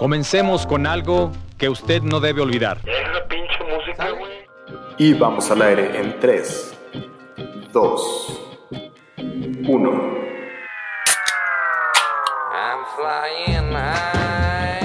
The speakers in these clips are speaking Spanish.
Comencemos con algo que usted no debe olvidar. Esa pinche música, güey. Y vamos al aire en 3, 2, 1. I'm flying high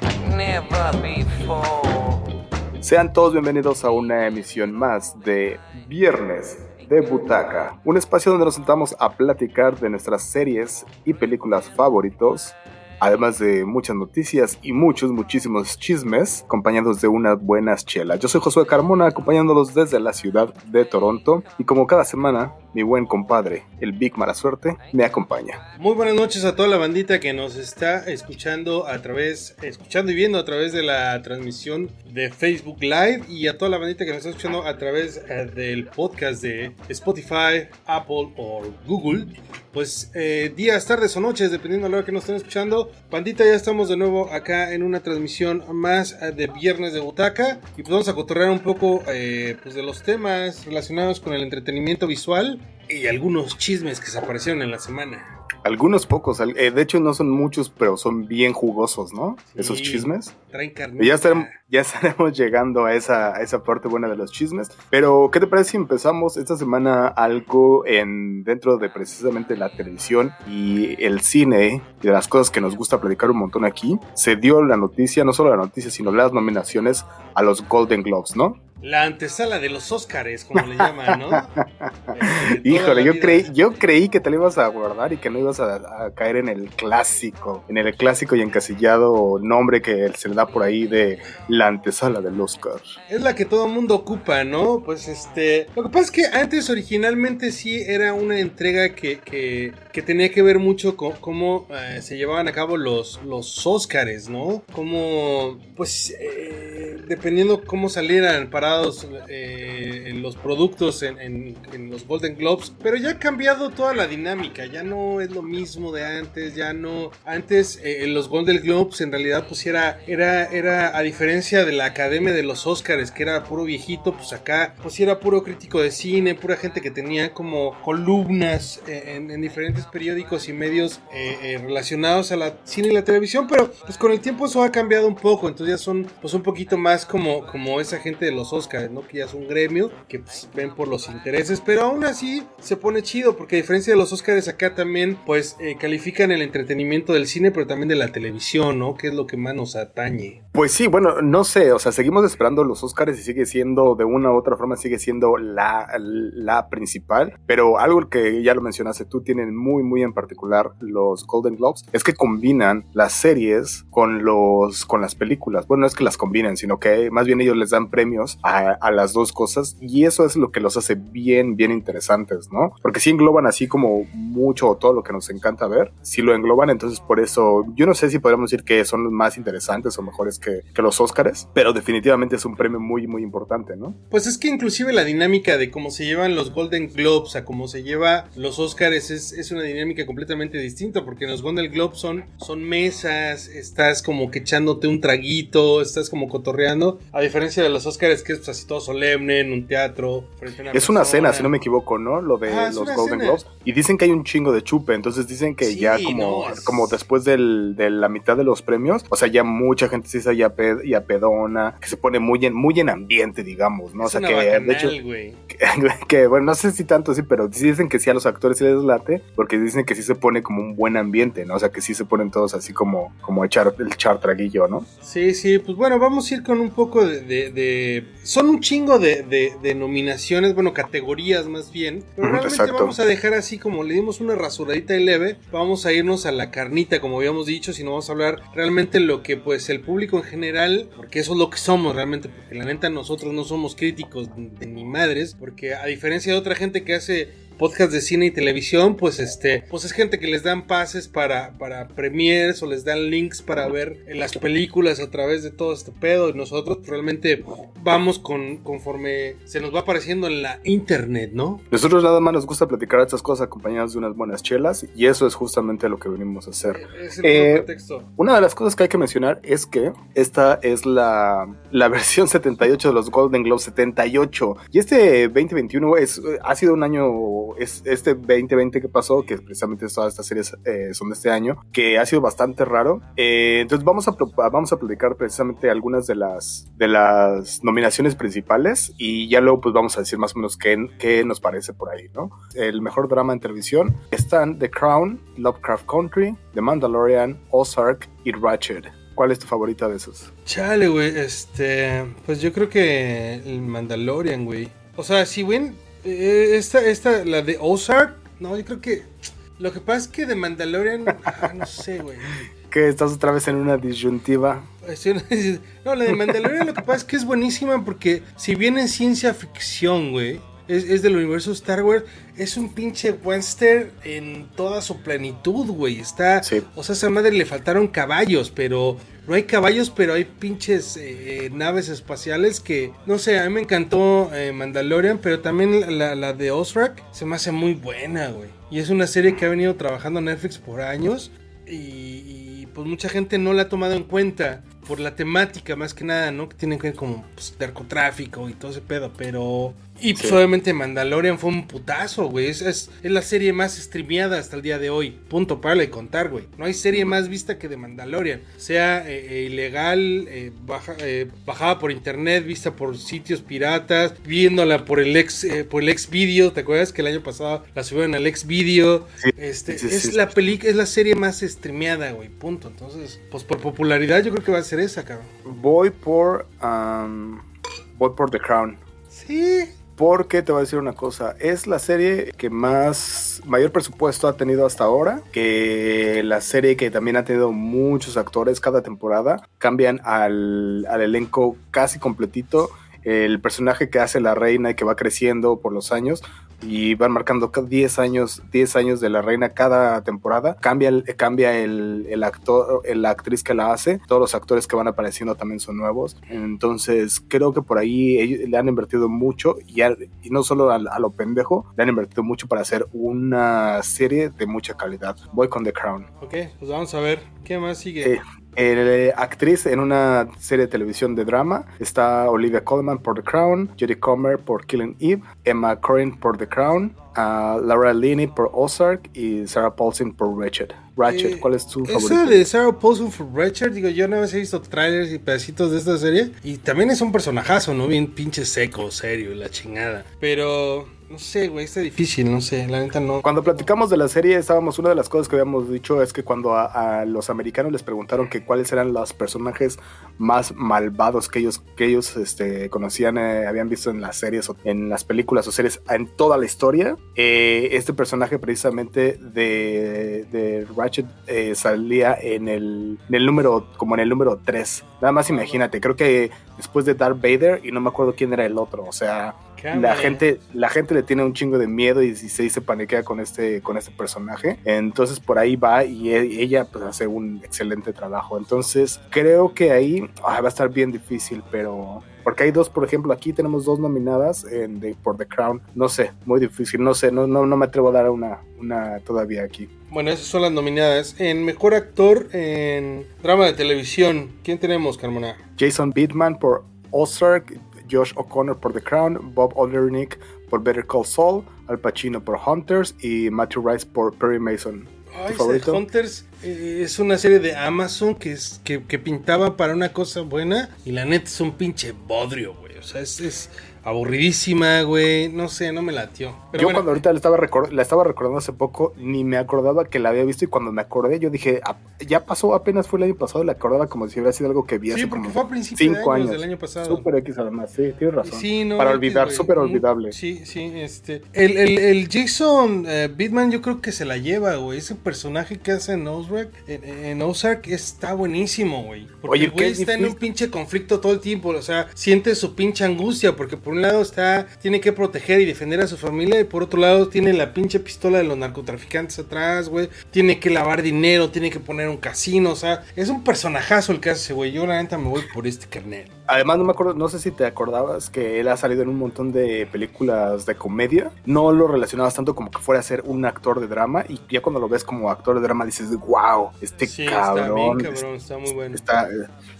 like never before. Sean todos bienvenidos a una emisión más de Viernes de Butaca, un espacio donde nos sentamos a platicar de nuestras series y películas favoritos, además de muchas noticias y muchos, muchísimos chismes, acompañados de unas buenas chelas. Yo soy Josué Carmona, acompañándolos desde la ciudad de Toronto, y como cada semana, mi buen compadre, el Big Mala Suerte, me acompaña. Muy buenas noches a toda la bandita que nos está escuchando a través, escuchando y viendo a través de la transmisión de Facebook Live y a toda la bandita que nos está escuchando a través eh, del podcast de Spotify, Apple o Google. Pues eh, días, tardes o noches, dependiendo de la hora que nos estén escuchando. Bandita, ya estamos de nuevo acá en una transmisión más eh, de Viernes de Butaca y pues vamos a cotorrear un poco eh, pues de los temas relacionados con el entretenimiento visual y algunos chismes que se aparecieron en la semana. Algunos pocos, eh, de hecho no son muchos, pero son bien jugosos, ¿no? Sí. Esos chismes. Traen carne. Y ya estaremos, ya estaremos llegando a esa, a esa parte buena de los chismes. Pero, ¿qué te parece si empezamos esta semana algo en dentro de precisamente la televisión y el cine y de las cosas que nos gusta platicar un montón aquí? Se dio la noticia, no solo la noticia, sino las nominaciones a los Golden Globes, ¿no? La antesala de los Óscares, como le llaman, ¿no? Eh, Híjole, yo vida- creí, yo creí que te lo ibas a guardar y que no ibas a, a caer en el clásico, en el clásico y encasillado nombre que se le da por ahí de la antesala del Oscar. Es la que todo el mundo ocupa, ¿no? Pues este. Lo que pasa es que antes originalmente sí era una entrega que, que, que tenía que ver mucho con cómo eh, se llevaban a cabo los, los Óscares, ¿no? Como, pues, eh, dependiendo cómo salieran parados eh, los productos en, en- en los Golden Globes. Pero ya ha cambiado toda la dinámica, ya no es lo mismo de antes, ya no. Antes eh, los Golden Globes en realidad, pues era, era, era a diferencia de la Academia de los Óscares, que era puro viejito, pues acá, pues era puro crítico de cine, pura gente que tenía como columnas eh, en, en diferentes periódicos y medios eh, eh, relacionados a la cine y la televisión, pero pues con el tiempo eso ha cambiado un poco, entonces ya son pues un poquito más como, como esa gente de los Óscares, ¿no? Que ya es un gremio, que pues ven por los intereses, pero aún así se pone chido, porque a diferencia de los Óscares acá también pues eh, califican el entretenimiento del cine, pero también de la televisión, ¿no? Que es lo que más nos atañe. Pues sí, bueno, no sé, o sea, seguimos esperando los Oscars y sigue siendo, de una u otra forma, sigue siendo la, la principal, pero algo que ya lo mencionaste tú, tienen muy, muy en particular los Golden Globes, es que combinan las series con los, con las películas. Bueno, no es que las combinen, sino que más bien ellos les dan premios a, las dos cosas y eso es lo que los hace bien, bien interesantes, ¿no? Porque si engloban así como mucho todo lo que nos encanta ver, si lo engloban, entonces por eso, yo no sé si podríamos decir que son más interesantes o mejores que, los Oscars, pero definitivamente es un premio muy, muy importante, ¿no? Pues es que inclusive la dinámica de cómo se llevan los Golden Globes a cómo se lleva los Oscars es, es una dinámica completamente distinta, porque en los Golden Globes son, son mesas, estás como que echándote un traguito, estás como cotorreando, a diferencia de los Oscars que es pues, así todo solemne en un teatro. Frente a una Es una cena, si no me equivoco, ¿no? Lo de Ah, es los Golden. Globes. Y dicen que hay un chingo de chupe, entonces dicen que Sí, ya como, no, es- como después del, de la mitad de los premios, o sea, ya mucha gente sí está ya, ped- ya pedona, que se pone muy en, muy en ambiente, digamos, ¿no? Es o sea, una que bacanal, de hecho, que, que, bueno, no sé si tanto sí, pero dicen que sí a los actores sí les late, porque dicen que sí se pone como un buen ambiente, ¿no? O sea, que sí se ponen todos así como, como echar, el echar traguillo, ¿no? Sí, sí, pues bueno, vamos a ir con un poco de... de- de- Son un chingo de, de- de nominaciones, bueno, categorías más bien, pero realmente exacto. vamos a dejar así como le dimos una rasuradita y leve, vamos a irnos a la carnita, como habíamos dicho, sino vamos a hablar realmente lo que pues el público en general, porque eso es lo que somos realmente, porque la neta nosotros no somos críticos de ni madres, porque a diferencia de otra gente que hace podcast de cine y televisión, pues este, pues es gente que les dan pases para, para premiers o les dan links para ver las películas a través de todo este pedo. Y nosotros realmente vamos con, conforme se nos va apareciendo en la internet, ¿no? Nosotros nada más nos gusta platicar estas cosas acompañados de unas buenas chelas y eso es justamente lo que venimos a hacer. Es el Eh. Una de las cosas que hay que mencionar es que esta es la, la versión 78 de los Golden Globes 78 y este 2021 es, ha sido un año es, este 2020 que pasó, que precisamente todas estas series eh, son de este año, que ha sido bastante raro. Eh, entonces vamos a, vamos a platicar precisamente algunas de las, de las nominaciones principales y ya luego pues vamos a decir más o menos qué, qué nos parece por ahí, ¿no? El mejor drama en televisión están The Crown, Lovecraft Country, The Mandalorian, Ozark y Ratchet. ¿Cuál es tu favorita de esos? Chale, güey, este. Pues yo creo que el Mandalorian, güey. O sea, si eh, esta, esta, la de Ozark, no, yo creo que. Lo que pasa es que de Mandalorian, ah, no sé, güey. Que estás otra vez en una disyuntiva. No, la de Mandalorian lo que pasa es que es buenísima porque si bien es ciencia ficción, güey, es, es del universo Star Wars, es un pinche western en toda su plenitud, güey. Está, Sí. o sea, a esa madre le faltaron caballos, pero no hay caballos, pero hay pinches eh, eh, naves espaciales que, no sé, a mí me encantó eh, Mandalorian, pero también la, la de Ozark se me hace muy buena, güey. Y es una serie que ha venido trabajando Netflix por años y, y, pues mucha gente no la ha tomado en cuenta por la temática más que nada, ¿no? Que tiene que ver como pues, narcotráfico y todo ese pedo, pero... Y pues Sí. obviamente Mandalorian fue un putazo, güey. Es, es, es la serie más streameada hasta el día de hoy. Punto, para de contar, güey. No hay serie más vista que de Mandalorian. Sea eh, eh, ilegal, eh, baja- eh, bajada por internet, vista por sitios piratas, viéndola por el ex, por el ex video. ¿Te acuerdas que el año pasado la subieron al ex video? Sí, Este, sí, es la peli es la serie más streameada, güey. Punto. Entonces, pues por popularidad yo creo que va a ser esa, cabrón. Voy por. um, voy por The Crown. Sí. Porque te voy a decir una cosa, es la serie que más mayor presupuesto ha tenido hasta ahora, que la serie que también ha tenido muchos actores cada temporada, cambian al, al elenco casi completito, el personaje que hace la reina y que va creciendo por los años y van marcando ca- 10 años 10 años de la reina cada temporada cambia cambia el, el actor la actriz que la hace todos los actores que van apareciendo también son nuevos entonces creo que por ahí le han invertido mucho y, a- y no solo a, a lo pendejo le han invertido mucho para hacer una serie de mucha calidad voy con The Crown Ok, pues vamos a ver. ¿Qué más sigue? Eh, el, actriz en una serie de televisión de drama está Olivia Colman por The Crown, Jodie Comer por Killing Eve, Emma Corrin por The Crown, ah, Laura Linney por Ozark y Sarah Paulson por Ratchet. Ratchet, Eh, ¿cuál es tu Esa favorito? de Sarah Paulson for Richard, digo, yo una vez he visto trailers y pedacitos de esta serie. Y también es un personajazo, ¿no? Bien pinche seco, serio, la chingada. Pero, no sé, güey, está difícil, no sé, la neta no. Cuando platicamos de la serie, estábamos, una de las cosas que habíamos dicho es que cuando a, a los americanos les preguntaron que cuáles eran los personajes más malvados que ellos, que ellos este, conocían, eh, habían visto en las series, o en las películas o series, en toda la historia, eh, este personaje precisamente de, de Ratchet eh, salía en el, en el número, como en el número 3. Nada más imagínate, creo que después de Darth Vader y no me acuerdo quién era el otro, o sea... La gente, la gente le tiene un chingo de miedo y, y se, se paniquea con este, con este personaje. Entonces por ahí va y e- ella pues hace un excelente trabajo. Entonces creo que ahí ah, va a estar bien difícil, pero porque hay dos, por ejemplo, aquí tenemos dos nominadas en The- por The Crown. No sé, muy difícil. No sé, no, no, no me atrevo a dar una, una todavía aquí. Bueno, esas son las nominadas. En Mejor Actor en Drama de Televisión, ¿quién tenemos, Carmona? Jason Bateman por Ozark, Josh O'Connor por The Crown, Bob Odenkirk por Better Call Saul, Al Pacino por Hunters y Matthew Rice por Perry Mason. Ay. Hunters eh, es una serie de Amazon que, es, que, que pintaba para una cosa buena y la neta es un pinche bodrio, güey. O sea, es, es aburridísima, güey. No sé, no me latió. Pero yo bueno, cuando ahorita la estaba, la estaba recordando hace poco, ni me acordaba que la había visto y cuando me acordé yo dije, "Ah, ya pasó, apenas fue el año pasado, la acordaba como si hubiera sido algo que vi Sí, hace porque como fue a principios de cinco años años. del año pasado. Super X además, sí, tienes razón. Sí, no, Para olvidar, súper olvidable. Sí, sí, este. El, el, el Jason eh, Bateman, yo creo que se la lleva, güey. Ese personaje que hace en Ozark, en, en Ozark está buenísimo, güey. Porque Oye, el güey está en un difícil. pinche conflicto todo el tiempo. O sea, siente su pinche angustia. Porque por lado está, tiene que proteger y defender a su familia. Y por otro lado, tiene la pinche pistola de los narcotraficantes atrás, güey. Tiene que lavar dinero, tiene que poner un casino. O sea, es un personajazo el que hace, güey. Yo, la neta, me voy por este carnel. Además, no me acuerdo, no sé si te acordabas que él ha salido en un montón de películas de comedia. No lo relacionabas tanto como que fuera a ser un actor de drama. Y ya cuando lo ves como actor de drama dices, wow, este Sí, está bien cabrón. cabrón, está muy bueno. está-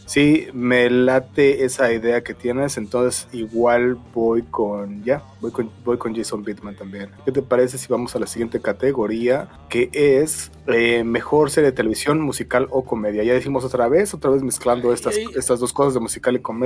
sí, me late esa idea que tienes. Entonces, igual voy con. Ya, voy con, voy con Jason Bateman también. ¿Qué te parece si vamos a la siguiente categoría? Que es eh, mejor serie de televisión, musical o comedia. Ya decimos otra vez, otra vez mezclando estas, estas dos cosas de musical y comedia,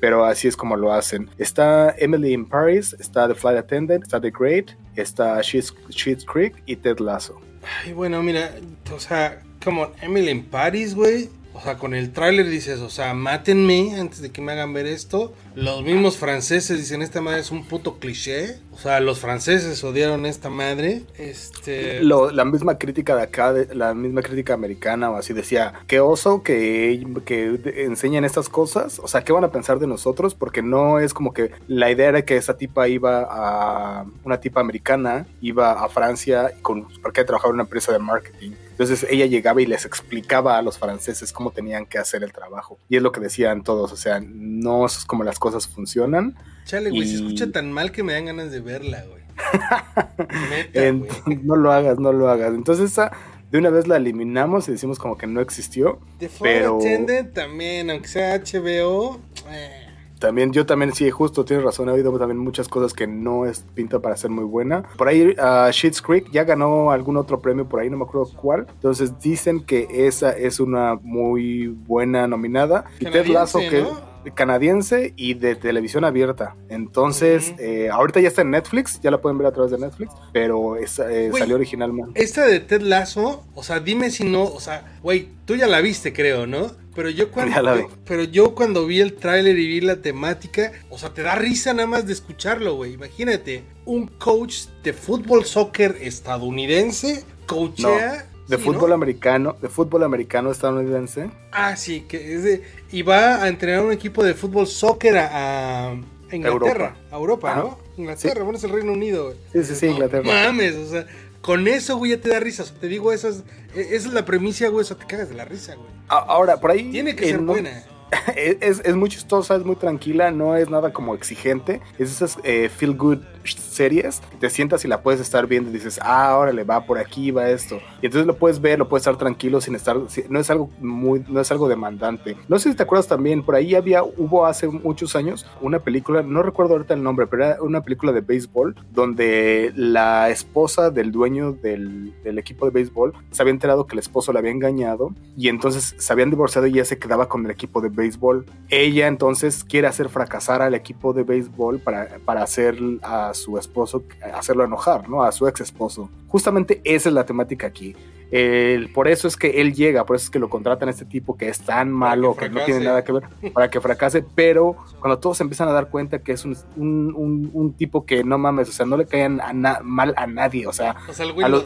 pero así es como lo hacen. Está Emily in Paris, está The Flight Attendant, está The Great, está Schitt's Schitt's Creek y Ted Lasso. Ay, bueno, mira, o sea, como Emily en Paris, güey. O sea, con el tráiler dices, o sea, mátenme antes de que me hagan ver esto. Los mismos franceses dicen, esta madre es un puto cliché. O sea, los franceses odiaron esta madre. Este... Lo- la misma crítica de acá, la misma crítica americana o así decía, qué oso que, que enseñen estas cosas, o sea, ¿qué van a pensar de nosotros? Porque no es como que la idea era que esa tipa iba a, una tipa americana, iba a Francia con, porque trabajaba en una empresa de marketing. Entonces ella llegaba y les explicaba a los franceses cómo tenían que hacer el trabajo. Y es lo que decían todos, o sea, no es como las cosas funcionan. Chale, güey, se escucha tan mal que me dan ganas de verla, güey. Neta, Ent- güey. no lo hagas, no lo hagas. Entonces esa de una vez la eliminamos y decimos como que no existió. The pero- Attendant también, aunque sea HBO. eh, También, yo también, sí, justo, tienes razón, he oído también muchas cosas que no es pinta para ser muy buena. Por ahí, uh, Schitt's Creek ya ganó algún otro premio por ahí, no me acuerdo cuál. Entonces dicen que esa es una muy buena nominada. Y Ted Lasso, que ¿no? Canadiense y de televisión abierta. Entonces, eh, ahorita ya está en Netflix, ya la pueden ver a través de Netflix, pero es, eh, salió originalmente. Esta de Ted Lasso, o sea, dime si no, o sea, güey, tú ya la viste, creo, ¿no? Pero yo cuando, vi. pero yo cuando vi el tráiler y vi la temática, o sea, te da risa nada más de escucharlo, güey. Imagínate, un coach de fútbol soccer estadounidense coachea De sí, fútbol ¿no? americano, de fútbol americano estadounidense. Ah, sí, que es de y va a entrenar un equipo de fútbol soccer a, a Inglaterra, Europa. a Europa, Ajá. ¿no? Inglaterra, bueno, es el Reino Unido, güey. Sí, sí, sí, Inglaterra. No mames, o sea, con eso, güey, ya te da risa. O sea, te digo, esa es, e- esa es la premisa, güey, o sea, te cagas de la risa, güey. Ahora, por ahí. Tiene que ser no- buena. es, es- es muy chistosa, es muy tranquila, no es nada como exigente. Es esas eh, feel good series. Te sientas y la puedes estar viendo y dices, ah, órale, va por aquí, va esto. Y entonces lo puedes ver, lo puedes estar tranquilo sin estar. No es algo muy, no es algo demandante. No sé si te acuerdas también, por ahí había, hubo hace muchos años una película, no recuerdo ahorita el nombre, pero era una película de béisbol donde la esposa del dueño del, del equipo de béisbol se había enterado que el esposo la había engañado y entonces se habían divorciado y ella se quedaba con el equipo de béisbol. Ella entonces quiere hacer fracasar al equipo de béisbol para, para hacer a su esposo, hacerlo enojar, ¿no? A su ex esposo. Justamente esa es la temática aquí. El- por eso es que él llega, por eso es que lo contratan a este tipo que es tan malo, que, no tiene nada que ver, para que fracase, pero cuando todos se empiezan a dar cuenta que es un, un- un- un tipo que no mames, o sea, no le caen a na- mal a nadie, o sea, O sea, el güey A los-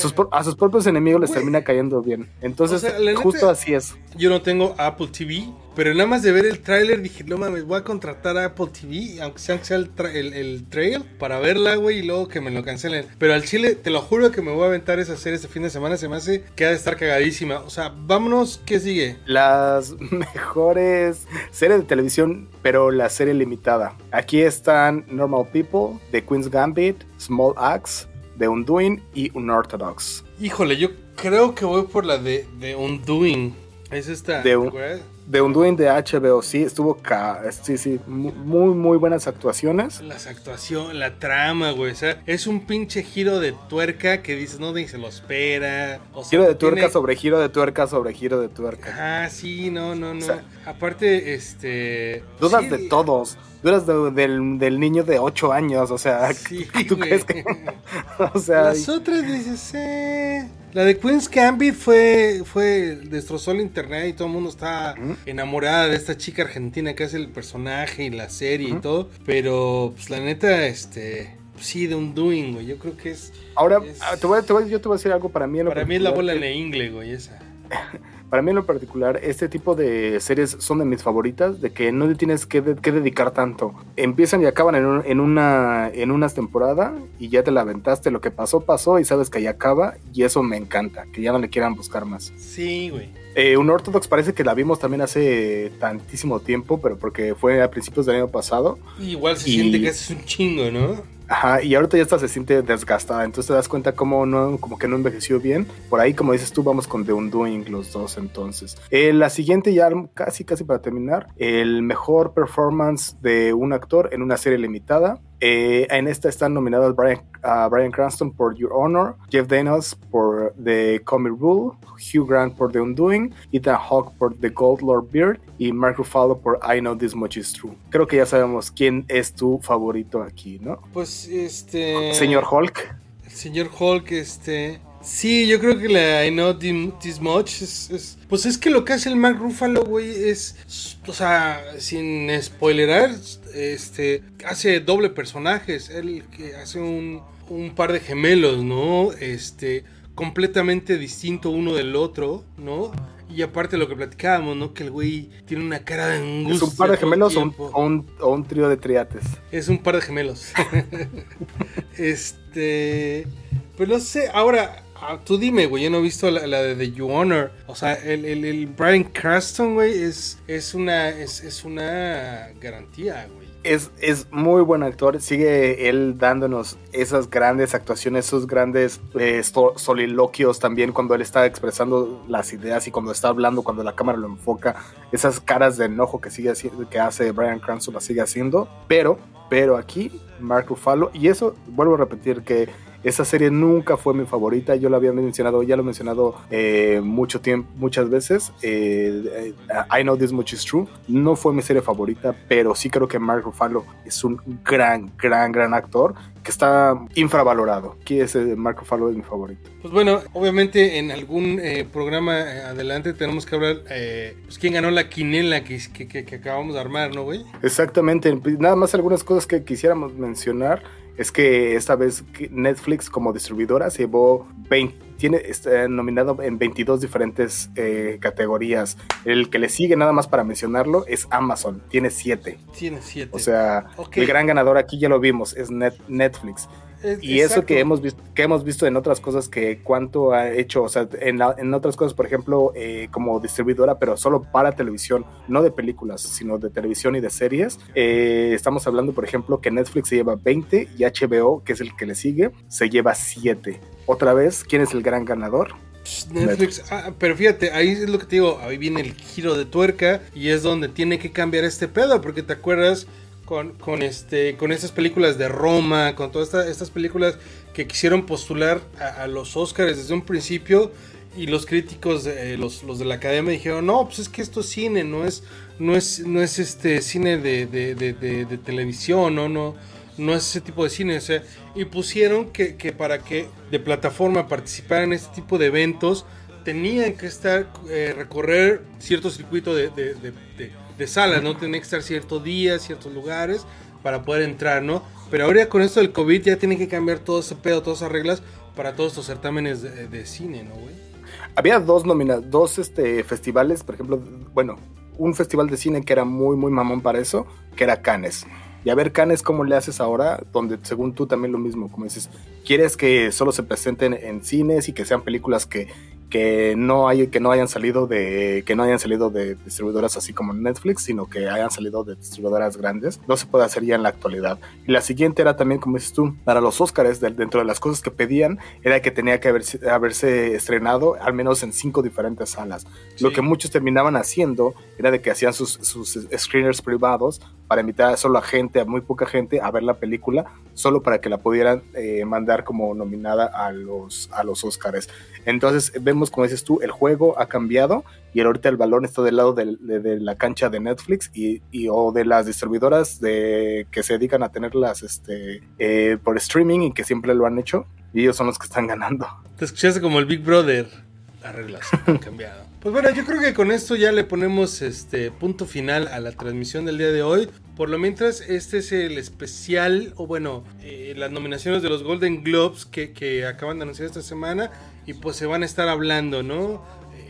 sus, a sus propios enemigos les termina cayendo bien. Entonces, O sea, la neta- justo así es. Yo no tengo Apple TV, pero nada más de ver el tráiler dije, no mames, voy a contratar a Apple TV, aunque sea, el, el, el trail, para verla, güey, y luego que me lo cancelen. Pero al chile, te lo juro que me voy a aventar esa serie este fin de semana, se me hace que ha de estar cagadísima. O sea, vámonos, ¿qué sigue? Las mejores series de televisión, pero la serie limitada. Aquí están Normal People, The Queen's Gambit, Small Axe, The Undoing y Unorthodox. Híjole, yo creo que voy por la de, de Undoing. Es esta. The Undoing de HBO, sí, estuvo ca sí, sí, mu- muy, muy buenas actuaciones. Las actuaciones, la trama, güey. O sea, es un pinche giro de tuerca que dices, no, ni se lo espera. O sea, Giro de tuerca tiene- sobre giro de tuerca sobre giro de tuerca. Ah, sí, no, no, no. O sea, Aparte, este. Dudas sí, de todos. Dudas de- del, del niño de 8 años, o sea, Sí, ¿tú crees que...? o sea, Las otras dices, eh. La de Queen's Gambit fue, fue, destrozó el internet y todo el mundo está enamorada de esta chica argentina que hace el personaje y la serie y todo. Pero, pues la neta, este, sí, de un doing, güey. Yo creo que es, ahora, es- ah, te voy, te voy yo te voy a decir algo para mí. en lo para mí es la bola en ingle, güey, esa. para mí en lo particular, este tipo de series son de mis favoritas, de que no le tienes que, de- que dedicar tanto. Empiezan y acaban en, un- en una en unas temporada y ya te la aventaste, lo que pasó, pasó y sabes que ahí acaba y eso me encanta, que ya no le quieran buscar más. Sí, güey. Eh, un Orthodox parece que la vimos también hace tantísimo tiempo, pero porque fue a principios del año pasado. Igual se Y- siente que es un chingo, ¿no? Ajá, y ahorita ya está, se siente desgastada, entonces te das cuenta como no, como que no envejeció bien. Por ahí, como dices tú, vamos con The Undoing los dos entonces. Eh, la siguiente ya casi, casi para terminar, el mejor performance de un actor en una serie limitada. Eh, en esta están nominados Brian, Bryan Cranston por Your Honor, Jeff Daniels por The Comic Rule, Hugh Grant por The Undoing, Ethan Hawke por The Gold Lord Beard y Mark Ruffalo por I Know This Much Is True. Creo que ya sabemos quién es tu favorito aquí, ¿no? Pues este. Señor Hulk. El señor Hulk, este. Sí, yo creo que la I Know This Much es, es- Pues es que lo que hace el Mark Ruffalo, güey, es. O sea, sin spoilerar, este. Hace doble personajes. Él que hace un, un par de gemelos, ¿no? Este. Completamente distinto uno del otro, ¿no? Y aparte lo que platicábamos, ¿no? Que el güey tiene una cara de angustia. ¿Es un par de gemelos o un, o un- o un trío de triates? Es un par de gemelos. este. Pues no sé, ahora. Ah, Tú dime, güey, yo no he visto la, la de The You Honor. O sea, el, el, el Brian Cranston, güey, es, es una es, es una garantía, güey. Es, es muy buen actor, sigue él dándonos esas grandes actuaciones, esos grandes eh, soliloquios también cuando él está expresando las ideas y cuando está hablando, cuando la cámara lo enfoca, esas caras de enojo que sigue que hace Brian Cranston las sigue haciendo, pero, pero aquí Mark Ruffalo, y eso vuelvo a repetir que esa serie nunca fue mi favorita, yo la había mencionado, ya lo he mencionado eh, mucho tiempo, muchas veces. eh, eh, I Know This Much Is True no fue mi serie favorita, pero sí creo que Mark Ruffalo es un gran, gran, gran actor que está infravalorado. Aquí ese Mark Ruffalo es mi favorito. Pues bueno, obviamente en algún eh, programa adelante tenemos que hablar, pues quién ganó la quinela que, que, que- que acabamos de armar, ¿no, güey? Exactamente, nada más algunas cosas que quisiéramos mencionar es que esta vez Netflix como distribuidora se llevó 20, tiene está nominado en 22 diferentes eh, categorías. El que le sigue nada más para mencionarlo es Amazon, tiene 7. Tiene siete. O sea, el gran ganador aquí ya lo vimos, es Net- Netflix. Es- Y eso que hemos, visto, que hemos visto en otras cosas que cuánto ha hecho, o sea, en, la- en otras cosas, por ejemplo, eh, como distribuidora, pero solo para televisión, no de películas, sino de televisión y de series. Eh, estamos hablando, por ejemplo, que Netflix se lleva 20 y HBO, que es el que le sigue, se lleva 7. Otra vez, ¿quién es el gran ganador? Netflix, ah, pero fíjate, ahí es lo que te digo, ahí viene el giro de tuerca y es donde tiene que cambiar este pedo, porque te acuerdas con, este, con estas películas de Roma, con todas esta- estas películas que quisieron postular a, los Oscars desde un principio y los críticos, eh, los, los de la academia dijeron, no, pues es que esto es cine, no es, no es, no es este cine de, de- de- televisión, no, no, no es ese tipo de cine, o sea, y pusieron que, que para que de plataforma participar en este tipo de eventos tenían que estar, eh, recorrer cierto circuito de, de- salas, ¿no? Tenían que estar ciertos días, ciertos lugares para poder entrar, ¿no? Pero ahora con esto del COVID ya tienen que cambiar todo ese pedo, todas esas reglas para todos estos certámenes de, cine, ¿no, güey? Había dos nomina dos este, festivales, por ejemplo, bueno, un festival de cine que era muy, muy mamón para eso, que era Cannes. Y a ver, Cannes, ¿cómo le haces ahora? Donde según tú también lo mismo, como dices, quieres que solo se presenten en cines y que sean películas que, que no hay, que no hayan salido de, que no hayan salido de distribuidoras así como Netflix, sino que hayan salido de distribuidoras grandes. No se puede hacer ya en la actualidad. Y la siguiente era también, como dices tú, para los Oscars, de- dentro de las cosas que pedían, era que tenía que haberse, haberse estrenado al menos en cinco diferentes salas. Lo que muchos terminaban haciendo era de que hacían sus, sus screeners privados para invitar a solo a gente, a muy poca gente, a ver la película, solo para que la pudieran eh, mandar como nominada a los, a los Oscars. Entonces vemos, como dices tú, el juego ha cambiado y ahorita el balón está del lado de la cancha de Netflix y, y- o de las distribuidoras de, que se dedican a tenerlas este, eh, por streaming y que siempre lo han hecho y ellos son los que están ganando. Te escuchaste como el Big Brother. Las reglas han cambiado. Pues bueno, yo creo que con esto ya le ponemos este punto final a la transmisión del día de hoy. Por lo mientras, este es el especial, o bueno, eh, las nominaciones de los Golden Globes que, que acaban de anunciar esta semana. Y pues se van a estar hablando, ¿no?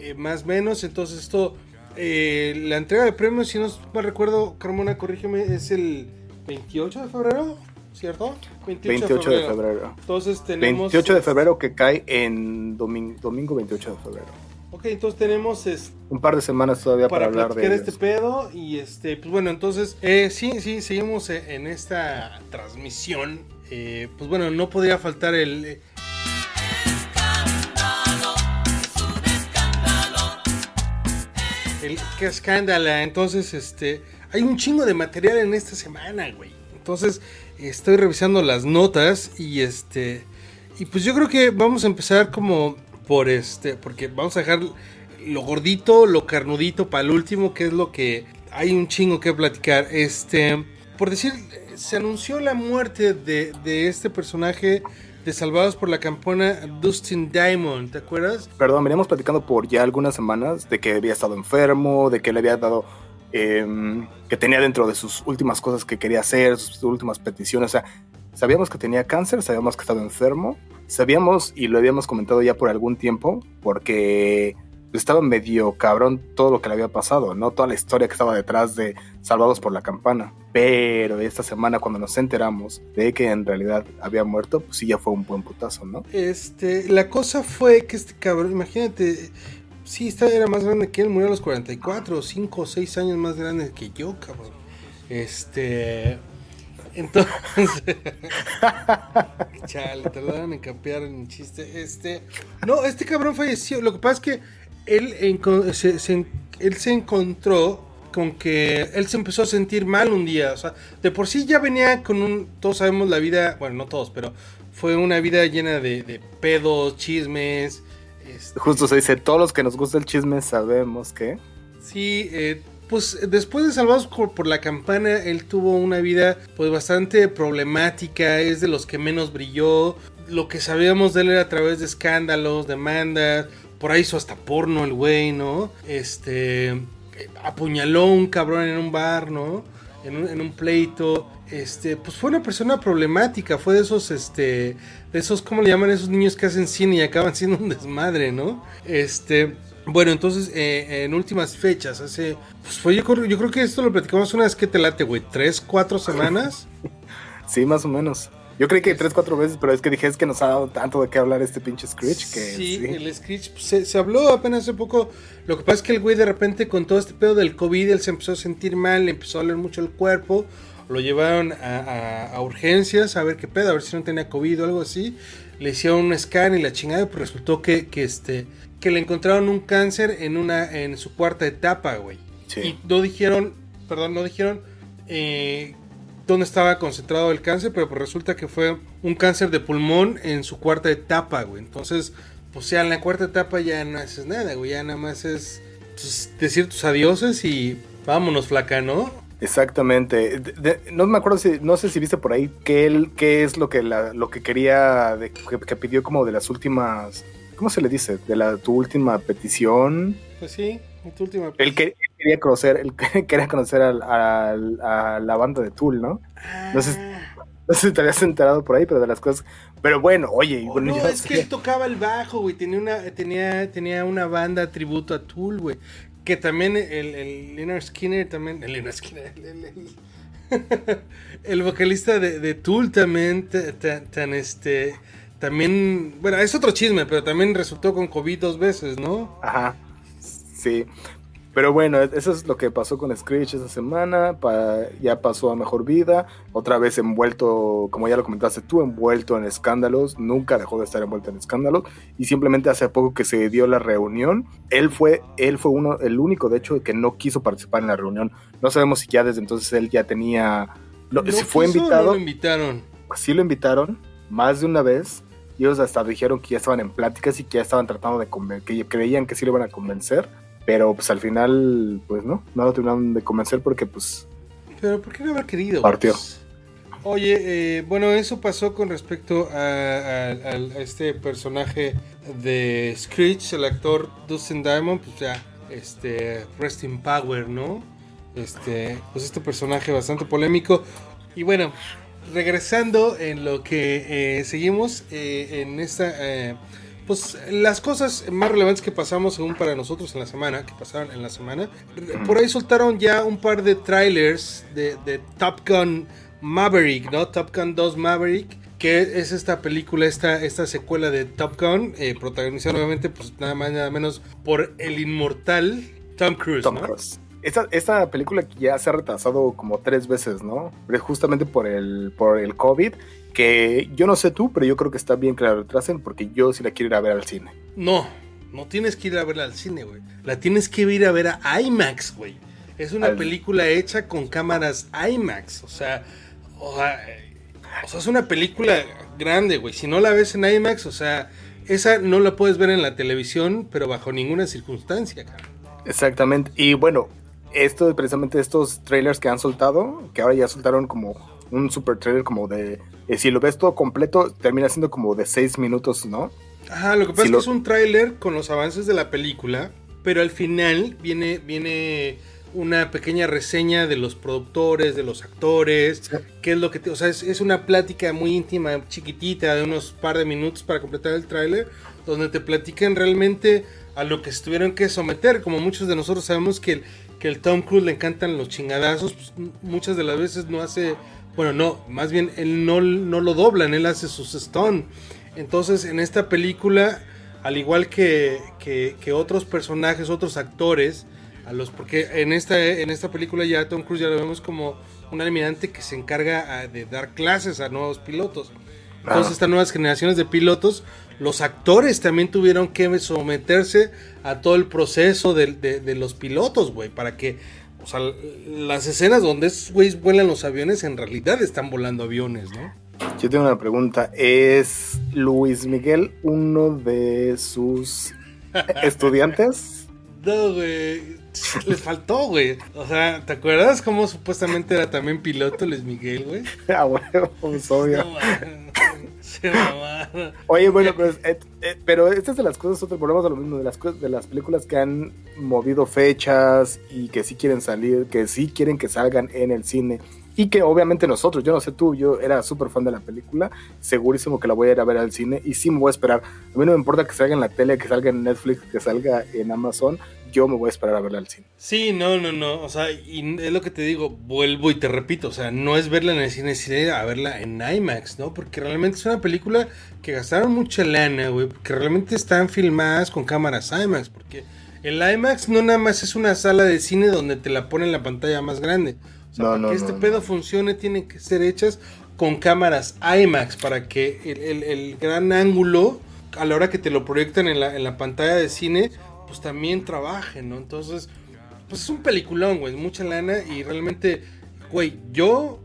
eh, más o menos. Entonces esto, eh, la entrega de premios, si no me recuerdo, Carmona, corrígeme, es el 28 de febrero, ¿cierto? 28 de febrero. Entonces tenemos... 28 de febrero que cae en domingo, domingo 28 de febrero. Ok, entonces tenemos este, Un par de semanas todavía para, para hablar de ellos. este pedo y este pues bueno entonces eh, sí sí seguimos eh, en esta transmisión. Eh, pues bueno no podría faltar el eh, el qué escándala. Entonces este hay un chingo de material en esta semana güey. Entonces estoy revisando las notas y este y pues yo creo que vamos a empezar como por este porque vamos a dejar lo gordito, lo carnudito para el último, que es lo que hay un chingo que platicar. Este, por decir, se anunció la muerte de, de este personaje de Salvados por la Campana, Dustin Diamond, ¿te acuerdas? Perdón, veníamos platicando por ya algunas semanas de que había estado enfermo, de que le había dado, em, que tenía dentro de sus últimas cosas que quería hacer, sus últimas peticiones. O sea, sabíamos que tenía cáncer, sabíamos que estaba enfermo, sabíamos y lo habíamos comentado ya por algún tiempo, porque estaba medio cabrón todo lo que le había pasado, ¿no? Toda la historia que estaba detrás de Salvados por la Campana. Pero esta semana cuando nos enteramos de que en realidad había muerto, pues sí ya fue un buen putazo, ¿no? Este, la cosa fue que este cabrón, imagínate, sí, esta era más grande que él, murió a los 44, 5 o 6 años más grande que yo, cabrón. Este, entonces, chale, tardaron en campear en chiste. Este, no, este cabrón falleció. Lo que pasa es que él, se, se- él se encontró con que él se empezó a sentir mal un día. O sea, de por sí ya venía con un. Todos sabemos la vida, bueno, no todos, pero fue una vida llena de, de pedos, chismes. este, Justo se dice, todos los que nos gusta el chisme sabemos que... Sí, eh, pues después de Salvados por, la Campana, él tuvo una vida pues bastante problemática, es de los que menos brilló. Lo que sabíamos de él era a través de escándalos, demandas, por ahí hizo hasta porno el güey, ¿no? Este, apuñaló un cabrón en un bar, ¿no? En un, en un pleito. Este, pues fue una persona problemática, fue de esos, este, de esos, ¿cómo le llaman? Esos niños que hacen cine y acaban siendo un desmadre, ¿no? Este, bueno, entonces, eh, en últimas fechas, hace, pues fue, yo, creo- yo creo que esto lo platicamos una vez que te late, güey, tres, cuatro semanas. Sí, más o menos. Yo creí que tres, cuatro veces, pero es que dije, es que nos ha dado tanto de qué hablar este pinche Screech que... sí, sí. el Screech pues, se, se habló apenas hace poco. Lo que pasa es que el güey de repente con todo este pedo del COVID, él se empezó a sentir mal, le empezó a doler mucho el cuerpo. Lo llevaron a, a- a urgencias a ver qué pedo, a ver si no tenía COVID o algo así. Le hicieron un scan y la chingada, pero resultó que, que, este, que le encontraron un cáncer en, una, en su cuarta etapa, güey. Sí. Y no dijeron, perdón, no dijeron eh, dónde estaba concentrado el cáncer, pero pues resulta que fue un cáncer de pulmón en su cuarta etapa, güey. Entonces, pues ya en la cuarta etapa ya no haces nada, güey. Ya nada más es pues, decir tus adioses y vámonos, flaca, ¿no? Exactamente. De- de- no me acuerdo si, no sé si viste por ahí que él, qué es lo que la, lo que quería, de- que, que pidió como de las últimas, ¿cómo se le dice? De la tu última petición. Pues sí, tu última. Él, que- él quería conocer, él quería conocer al- al- a la banda de Tool, ¿no? No sé, no sé si te habías enterado por ahí, pero de las cosas. Pero bueno, oye, Oh, bueno, no, es sé- que él tocaba el bajo, güey. Tenía una, tenía, tenía una banda tributo a Tool, güey. Que también el, el Leonard Skinner, también. El Leonard Skinner, el, el- el- vocalista de, de Tool también, ta- ta- tan este. También. Bueno, es otro chisme, pero también resultó con COVID dos veces, ¿no? Ajá. Sí. Pero bueno, eso es lo que pasó con Screech esa semana. pa- ya pasó a mejor vida. Otra vez envuelto, como ya lo comentaste tú, envuelto en escándalos. Nunca dejó de estar envuelto en escándalos. Y simplemente hace poco que se dio la reunión. Él fue, él fue uno, el único, de hecho, que no quiso participar en la reunión. No sabemos si ya desde entonces él ya tenía. lo- ¿No si fue quiso invitado. No lo invitaron. sí lo invitaron más de una vez y ellos hasta dijeron que ya estaban en pláticas y que ya estaban tratando de convencer, que creían que sí lo iban a convencer, pero pues al final, pues no, no lo terminaron de convencer porque pues Pero ¿por qué no haber querido? Partió. Pues, Oye, eh, bueno, eso pasó con respecto a, a- a- a este personaje de Screech, el actor Dustin Diamond, pues ya, este, Rest in Power, ¿no? Este, pues este personaje bastante polémico. Y bueno, regresando en lo que eh, seguimos eh, en esta, eh, pues las cosas más relevantes que pasamos según para nosotros en la semana, que pasaron en la semana, por ahí soltaron ya un par de trailers de, de Top Gun Maverick, ¿no? Top Gun 2 Maverick, que es esta película, esta, esta secuela de Top Gun, eh, protagonizada obviamente pues nada más nada menos por el inmortal Tom Cruise, Tom ¿no? Cruise. Esta, esta película que ya se ha retrasado como tres veces, ¿no? Justamente por el, por el COVID, que yo no sé tú, pero yo creo que está bien que la retrasen porque yo sí la quiero ir a ver al cine. No, no tienes que ir a verla al cine, güey. La tienes que ir a ver a IMAX, güey. Es una Al- película hecha con cámaras IMAX, o sea, o sea, o sea, es una película grande, güey. Si no la ves en IMAX, o sea, esa no la puedes ver en la televisión, pero bajo ninguna circunstancia, cabrón. Exactamente. Y bueno, esto precisamente estos trailers que han soltado, que ahora ya soltaron como un super trailer como de... eh, si lo ves todo completo, termina siendo como de seis minutos, ¿no? Ajá, lo que pasa Si es lo- que es un tráiler con los avances de la película, pero al final viene, viene una pequeña reseña de los productores, de los actores, Sí. qué es lo que te, o sea, es, es una plática muy íntima, chiquitita, de unos par de minutos para completar el tráiler, donde te platican realmente a lo que se tuvieron que someter, como muchos de nosotros sabemos que el, que el Tom Cruise le encantan los chingadazos, pues, muchas de las veces no hace, bueno, no, más bien él no, no lo doblan, él hace sus stun. Entonces, en esta película, al igual que, que, que otros personajes, otros actores, a los porque en esta, en esta película ya Tom Cruise ya lo vemos como un almirante que se encarga ah, de dar clases a nuevos pilotos. Entonces, Ah. estas nuevas generaciones de pilotos, los actores también tuvieron que someterse a todo el proceso de, de- de los pilotos, güey, para que, o sea, las escenas donde esos güeyes vuelan los aviones en realidad están volando aviones, ¿no? Yo tengo una pregunta. ¿Es Luis Miguel uno de sus estudiantes? No, güey. Les faltó, güey. O sea, ¿te acuerdas cómo supuestamente era también piloto Luis Miguel, güey? Ah, bueno, pues obvio. No. Oye, bueno, pues, eh, eh, pero estas de las cosas, otro volvemos a lo mismo, de las de las películas que han movido fechas y que sí quieren salir, que sí quieren que salgan en el cine. Y que obviamente nosotros, yo no sé tú, yo era súper fan de la película, segurísimo que la voy a ir a ver al cine y sí me voy a esperar. A mí no me importa que salga en la tele, que salga en Netflix, que salga en Amazon, yo me voy a esperar a verla al cine. Sí, no, no, no. O sea, y es lo que te digo, vuelvo y te repito. O sea, no es verla en el cine, es ir a verla en IMAX, ¿no? Porque realmente es una película que gastaron mucha lana, güey. Porque realmente están filmadas con cámaras IMAX. Porque el IMAX no nada más es una sala de cine donde te la ponen en la pantalla más grande. O sea, No, para no, que este no, pedo funcione, tienen que ser hechas con cámaras IMAX para que el, el- el gran ángulo, a la hora que te lo proyectan en la, en la pantalla de cine, pues también trabaje, ¿no? Entonces, pues es un peliculón, güey, mucha lana y realmente, güey, yo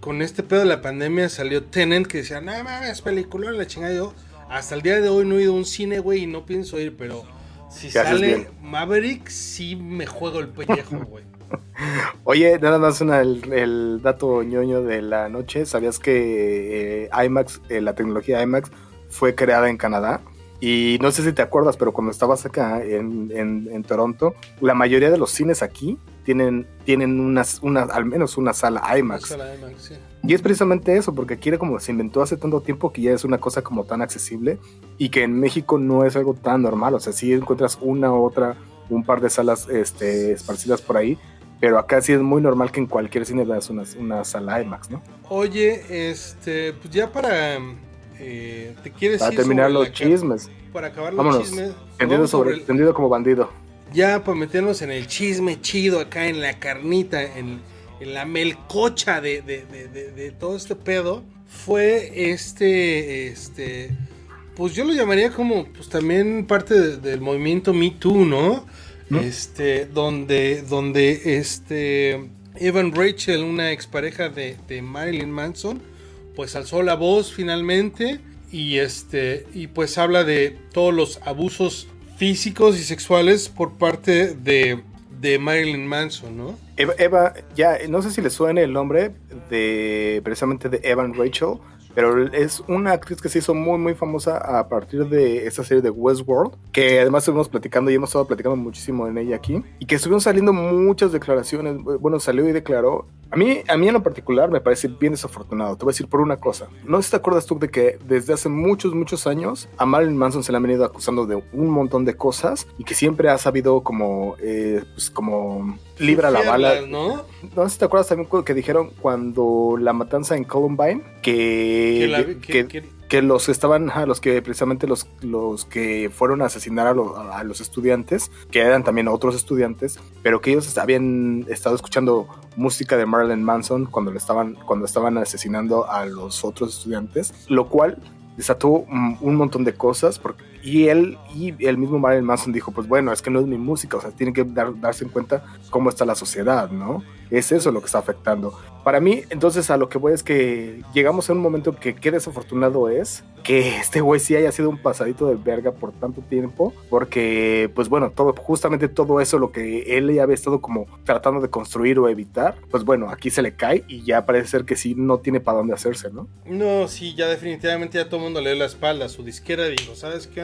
con este pedo de la pandemia salió Tenant que decía, no mames, peliculón, la chingada. Yo hasta el día de hoy no he ido a un cine, güey, y no pienso ir, pero si ¿Qué haces sale? Maverick, sí me juego el pellejo, güey. Oye, nada más una, el, el dato ñoño de la noche. ¿Sabías que eh, IMAX, eh, la tecnología IMAX, fue creada en Canadá? Y no sé si te acuerdas, pero cuando estabas acá en, en- en Toronto, la mayoría de los cines aquí tienen, tienen unas, una, al menos una sala IMAX. Sala IMAX, sí. Y es precisamente eso, porque aquí era como se inventó hace tanto tiempo que ya es una cosa como tan accesible y que en México no es algo tan normal. O sea, sí encuentras una u otra, un par de salas este, esparcidas por ahí, pero acá sí es muy normal que en cualquier cine veas una, una sala IMAX, ¿no? Oye, este, pues ya para. Eh, ¿Te quieres Para ir terminar los chismes. Para acabar los chismes. Tendido, vamos sobre, sobre el- tendido como bandido. ya para meternos en el chisme chido acá, en la carnita, en, en la melcocha de, de- de- de- de todo este pedo, fue este, este, pues yo lo llamaría como, pues también parte de- del movimiento Me Too, ¿no? ¿No? Este, donde, donde, este, Evan Rachel, una expareja de, de Marilyn Manson, pues alzó la voz finalmente y este y pues habla de todos los abusos físicos y sexuales por parte de, de Marilyn Manson, ¿no? Eva, Eva, ya, no sé si le suena el nombre de precisamente de Evan Rachel, pero es una actriz que se hizo muy, muy famosa a partir de esta serie de Westworld, que además estuvimos platicando y hemos estado platicando muchísimo en ella aquí, y que estuvieron saliendo muchas declaraciones, bueno, salió y declaró A mí, a mí en lo particular me parece bien desafortunado. Te voy a decir por una cosa. No sé si te acuerdas tú de que desde hace muchos, muchos años a Marilyn Manson se le han venido acusando de un montón de cosas y que siempre ha sabido como, eh, pues como libra la bala. ¿no? No sé si te acuerdas también que dijeron cuando la matanza en Columbine que, Que la- que, que- que- los que estaban, ajá, los que precisamente los, los que fueron a asesinar a, a los estudiantes, que eran también otros estudiantes, pero que ellos habían estado escuchando música de Marilyn Manson cuando le estaban, cuando estaban asesinando a los otros estudiantes, lo cual desató mm, un montón de cosas porque, y él y el mismo Marilyn Manson dijo pues bueno es que no es mi música o sea tienen que dar- darse en cuenta cómo está la sociedad no es eso lo que está afectando. Para mí entonces a lo que voy es que llegamos a un momento que qué desafortunado es que este güey sí haya sido un pasadito de verga por tanto tiempo porque pues bueno todo justamente todo eso lo que él ya había estado como tratando de construir o evitar pues bueno aquí se le cae y ya parece ser que sí no tiene para dónde hacerse no No, sí, ya definitivamente ya todo el mundo le dio la espalda su disquera. Dijo, ¿sabes qué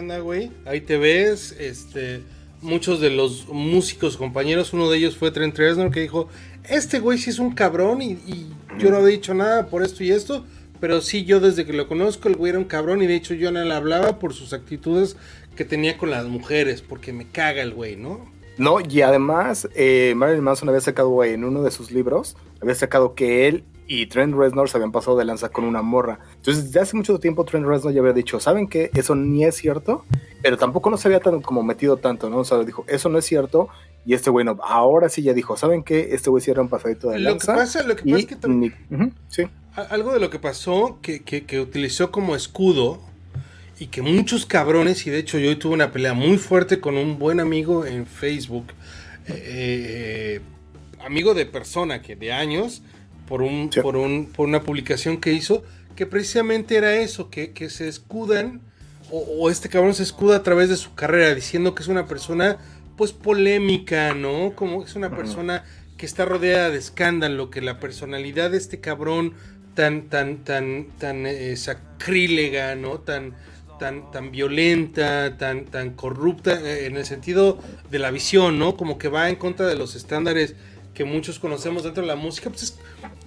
Ahí te ves. Este, muchos de los músicos compañeros, uno de ellos fue Trent Reznor, que dijo, este güey sí es un cabrón y, y yo no había dicho nada por esto y esto. Pero sí, yo desde que lo conozco, el güey era un cabrón y de hecho yo no le hablaba por sus actitudes que tenía con las mujeres, porque me caga el güey, ¿no? No, y además, eh, Marilyn Manson había sacado en uno de sus libros, había sacado que él y Trent Reznor se habían pasado de lanza con una morra. Entonces, desde hace mucho tiempo Trent Reznor ya había dicho, ¿saben qué? Eso ni es cierto, pero tampoco no se había tan, como metido tanto, ¿no? O sea, dijo, eso no es cierto, y este güey no, ahora sí ya dijo, ¿saben qué? Este güey sí era un pasadito de Lo que lanza. pasa, lo que pasa es que tam- ni- Ujú, sí. A- Algo de lo que pasó, que, que- que utilizó como escudo y que muchos cabrones, y de hecho yo hoy tuve una pelea muy fuerte con un buen amigo en Facebook, eh, eh, amigo de persona que de años, por, un, Sí. por, un, por una publicación que hizo, que precisamente era eso, que, que se escudan, o, o este cabrón se escuda a través de su carrera, diciendo que es una persona pues polémica, ¿no? Como es una persona que está rodeada de escándalo, que la personalidad de este cabrón tan, tan, tan, tan eh, sacrílega, ¿no? Tan, tan, tan violenta, tan, tan corrupta, eh, en el sentido de la visión, ¿no? Como que va en contra de los estándares que muchos conocemos dentro de la música, pues es-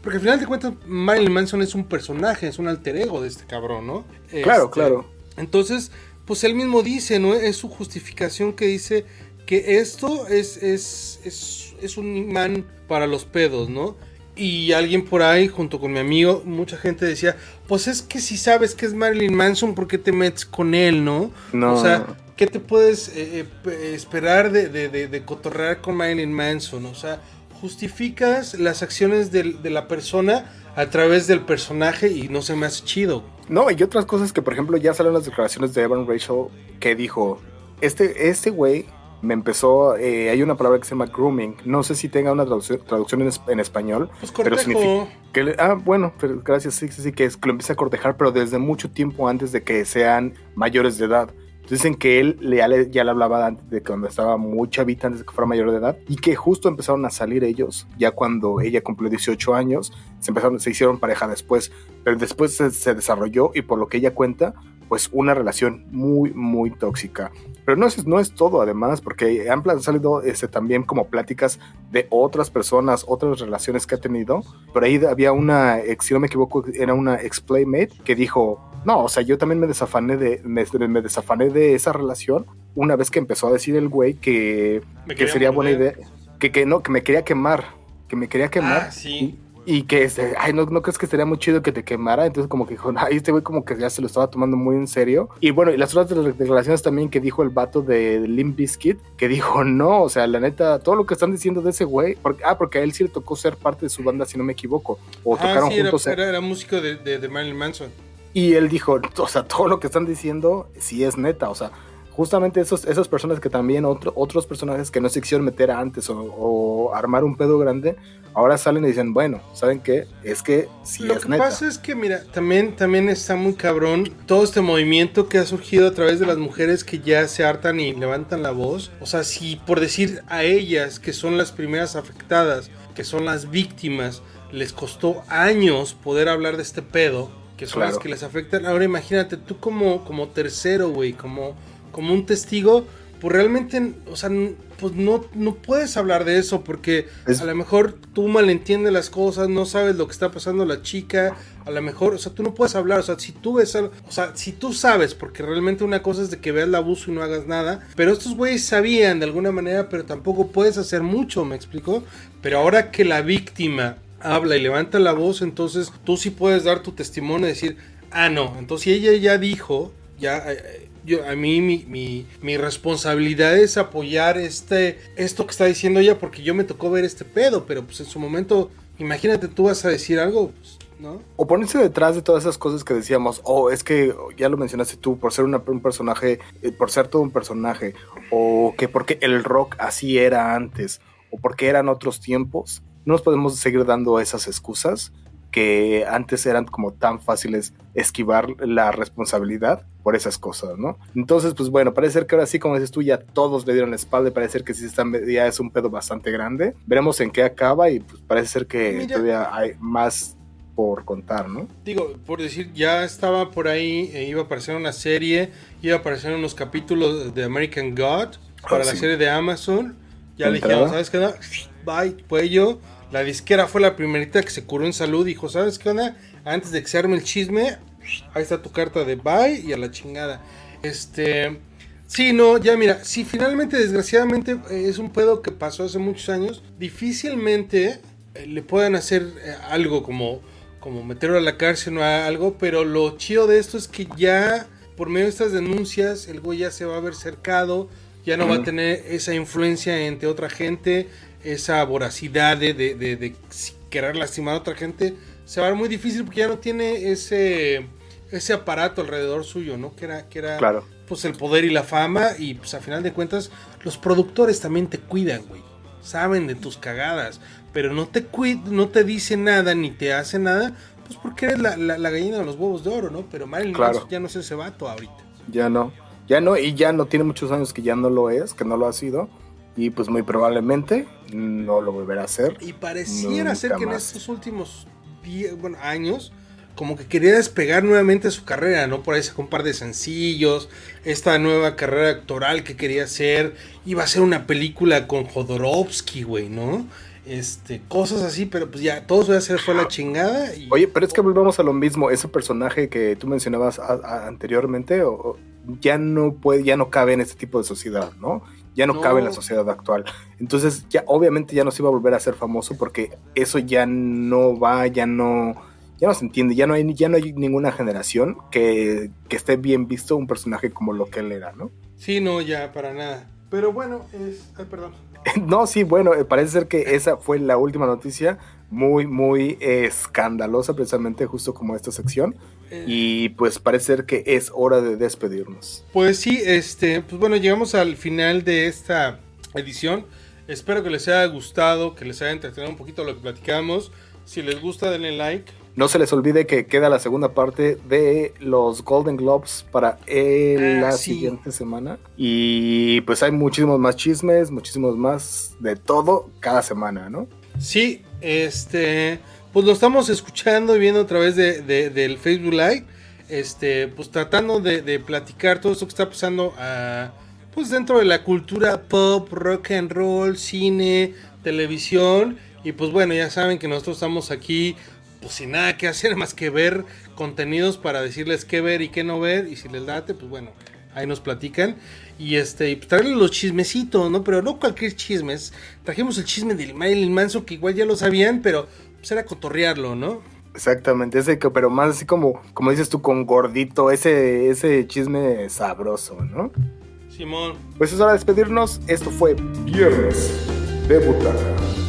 porque al final de cuentas Marilyn Manson es un personaje, es un alter ego de este cabrón, ¿no? Claro, Este, claro. entonces, pues él mismo dice, ¿no? Es su justificación que dice que esto es, es, es, es un imán para los pedos, ¿no? Y alguien por ahí, junto con mi amigo, mucha gente decía, pues es que si sabes que es Marilyn Manson, ¿por qué te metes con él, no? No. O sea, ¿qué te puedes eh, eh, esperar de, de, de, de cotorrear con Marilyn Manson? O sea, justificas las acciones de la persona a través del personaje y no se me hace chido. No, y otras cosas que, por ejemplo, ya salieron las declaraciones de Evan Rachel que dijo, este, este güey me empezó, eh, hay una palabra que se llama grooming, no sé si tenga una traducción, traducción en, es- en español, Pues pero significa que le- ah, bueno, pero gracias, sí, sí, sí, que es que lo empieza a cortejar, pero desde mucho tiempo antes de que sean mayores de edad. Dicen que él ya le, ya le hablaba antes de cuando estaba muy chavita, antes de que fuera mayor de edad, y que justo empezaron a salir ellos, ya cuando ella cumplió 18 años, se empezaron, se hicieron pareja después, pero después se, se desarrolló y por lo que ella cuenta, pues una relación muy, muy tóxica. Pero no es, no es todo, además, porque han salido este, también como pláticas de otras personas, otras relaciones que ha tenido. Por ahí había una, si no me equivoco, era una ex-playmate que dijo, no, o sea, yo también me desafané de, me, me desafané de esa relación una vez que empezó a decir el güey que, que sería buena idea, que, que no, que me quería quemar, que me quería quemar. Ah, sí. Y que, este, ay, ¿no, ¿no crees que estaría muy chido que te quemara? Entonces como que dijo, ay, este güey como que ya se lo estaba tomando muy en serio. Y bueno, y las otras de- declaraciones también que dijo el vato de Limp Bizkit, que dijo, no, o sea, la neta, todo lo que están diciendo de ese güey, porque, ah, porque a él sí le tocó ser parte de su banda, si no me equivoco, o Ah, tocaron sí, era, juntos. era, era músico de, de, de Marilyn Manson. Y él dijo, o sea, todo lo que están diciendo sí es neta, o sea, justamente esos, esas personas que también otro- otros personajes que no se quisieron meter antes o, o armar un pedo grande, ahora salen y dicen, bueno, ¿saben qué? Es que sí Lo es que neta. pasa es que, mira, también, también está muy cabrón todo este movimiento que ha surgido a través de las mujeres que ya se hartan y levantan la voz. O sea, si por decir a ellas, que son las primeras afectadas, que son las víctimas, les costó años poder hablar de este pedo, que son las que les afectan. Ahora imagínate, tú como, como tercero, güey, como, como un testigo, pues realmente, o sea, pues no, no puedes hablar de eso porque Es- a lo mejor tú malentiendes las cosas, no sabes lo que está pasando la chica, a lo mejor, o sea, tú no puedes hablar, o sea, si tú ves algo, o sea, si tú sabes, porque realmente una cosa es de que veas el abuso y no hagas nada, pero estos güeyes sabían de alguna manera, pero tampoco puedes hacer mucho, ¿me explico? Pero ahora que la víctima habla y levanta la voz, entonces tú sí puedes dar tu testimonio y decir, ah, no, entonces si ella ya dijo, ya... eh, yo, a mí mi, mi, mi responsabilidad es apoyar este esto que está diciendo ella porque yo me tocó ver este pedo, pero pues en su momento, imagínate tú vas a decir algo, pues, ¿no? O ponerse detrás de todas esas cosas que decíamos, oh, es que ya lo mencionaste tú, por ser una- un personaje, eh, por ser todo un personaje, o que porque el rock así era antes, o porque eran otros tiempos, no nos podemos seguir dando esas excusas que antes eran como tan fáciles esquivar la responsabilidad por esas cosas, ¿no? Entonces, pues bueno, parece ser que ahora sí, como dices tú, ya todos le dieron la espalda y parece ser que sí está, ya es un pedo bastante grande. Veremos en qué acaba y pues parece ser que Mira. todavía hay más por contar, ¿no? Digo, por decir, ya estaba por ahí, eh, iba a aparecer una serie, iba a aparecer unos capítulos de American God para Ah, la sí. serie de Amazon. Ya le dijeron. ¿sabes qué? Bye, cuello. La disquera fue la primerita que se curó en salud. Dijo, ¿sabes qué onda? Antes de que se arme el chisme, ahí está tu carta de bye y a la chingada. Este. Sí, no, ya mira, si finalmente, desgraciadamente, eh, es un pedo que pasó hace muchos años, difícilmente eh, le puedan hacer eh, algo como, como meterlo a la cárcel o algo, pero lo chido de esto es que ya, por medio de estas denuncias, el güey ya se va a ver cercado, ya no va a tener esa influencia entre otra gente, esa voracidad de, de, de- de si- querer lastimar a otra gente, se va a ver muy difícil porque ya no tiene ese, ese aparato alrededor suyo, ¿no? Que era, que era Claro. pues el poder y la fama y pues a final de cuentas los productores también te cuidan, güey. Saben de tus cagadas, pero no te no te dicen nada ni te hacen nada, pues porque eres la, la- la gallina de los huevos de oro, ¿no? Pero Marilyn Claro. Ya no es ese vato ahorita. Ya no. Ya no, y ya no tiene muchos años que ya no lo es, que no lo ha sido. Y pues muy probablemente no lo volverá a hacer. Y pareciera ser que en estos últimos 10, bueno, años, como que quería despegar nuevamente su carrera, ¿no? Por ahí sacó un par de sencillos, esta nueva carrera actoral que quería hacer, iba a ser una película con Jodorowsky, güey, ¿no? Este, cosas así, pero pues ya, todo eso ya fue la chingada. Y, Oye, pero es que volvemos a lo mismo. Ese personaje que tú mencionabas a- a- anteriormente, o, ya no puede, ya no cabe en este tipo de sociedad, ¿no? Ya no, No. cabe en la sociedad actual. Entonces, ya obviamente ya no se iba a volver a ser famoso porque eso ya no va, ya no, ya no se entiende, ya no hay, ya no hay ninguna generación que, que esté bien visto un personaje como lo que él era, ¿no? Sí, no, ya, para nada. Pero bueno, es... Ay, perdón. No, sí, bueno, eh, parece ser que esa fue la última noticia, muy, muy eh, escandalosa, precisamente justo como esta sección. Y pues parece ser que es hora de despedirnos. Pues sí, este, pues bueno, llegamos al final de esta edición. Espero que les haya gustado, que les haya entretenido un poquito lo que platicamos. Si les gusta, denle like. No se les olvide que queda la segunda parte de los Golden Globes para eh, Ah, la sí. siguiente semana. Y pues hay muchísimos más chismes, muchísimos más de todo cada semana, ¿no? Sí, este, pues lo estamos escuchando y viendo a través de, de- del Facebook Live. Este, pues tratando de, platicar todo esto que está pasando a, pues dentro de la cultura pop, rock and roll, cine, televisión. Y pues bueno, ya saben que nosotros estamos aquí, pues sin nada que hacer más que ver contenidos para decirles qué ver y qué no ver. Y si les late, pues bueno, ahí nos platican. Y este, y pues traerles los chismecitos, ¿no? Pero no cualquier chismes. Trajimos el chisme del Marilyn Manson, que igual ya lo sabían, pero pues era cotorrearlo, ¿no? Exactamente, ese que, pero más así como, como dices tú, con gordito, ese, ese chisme sabroso, ¿no? Simón. Pues es hora de despedirnos. Esto fue Viernes de Butaca.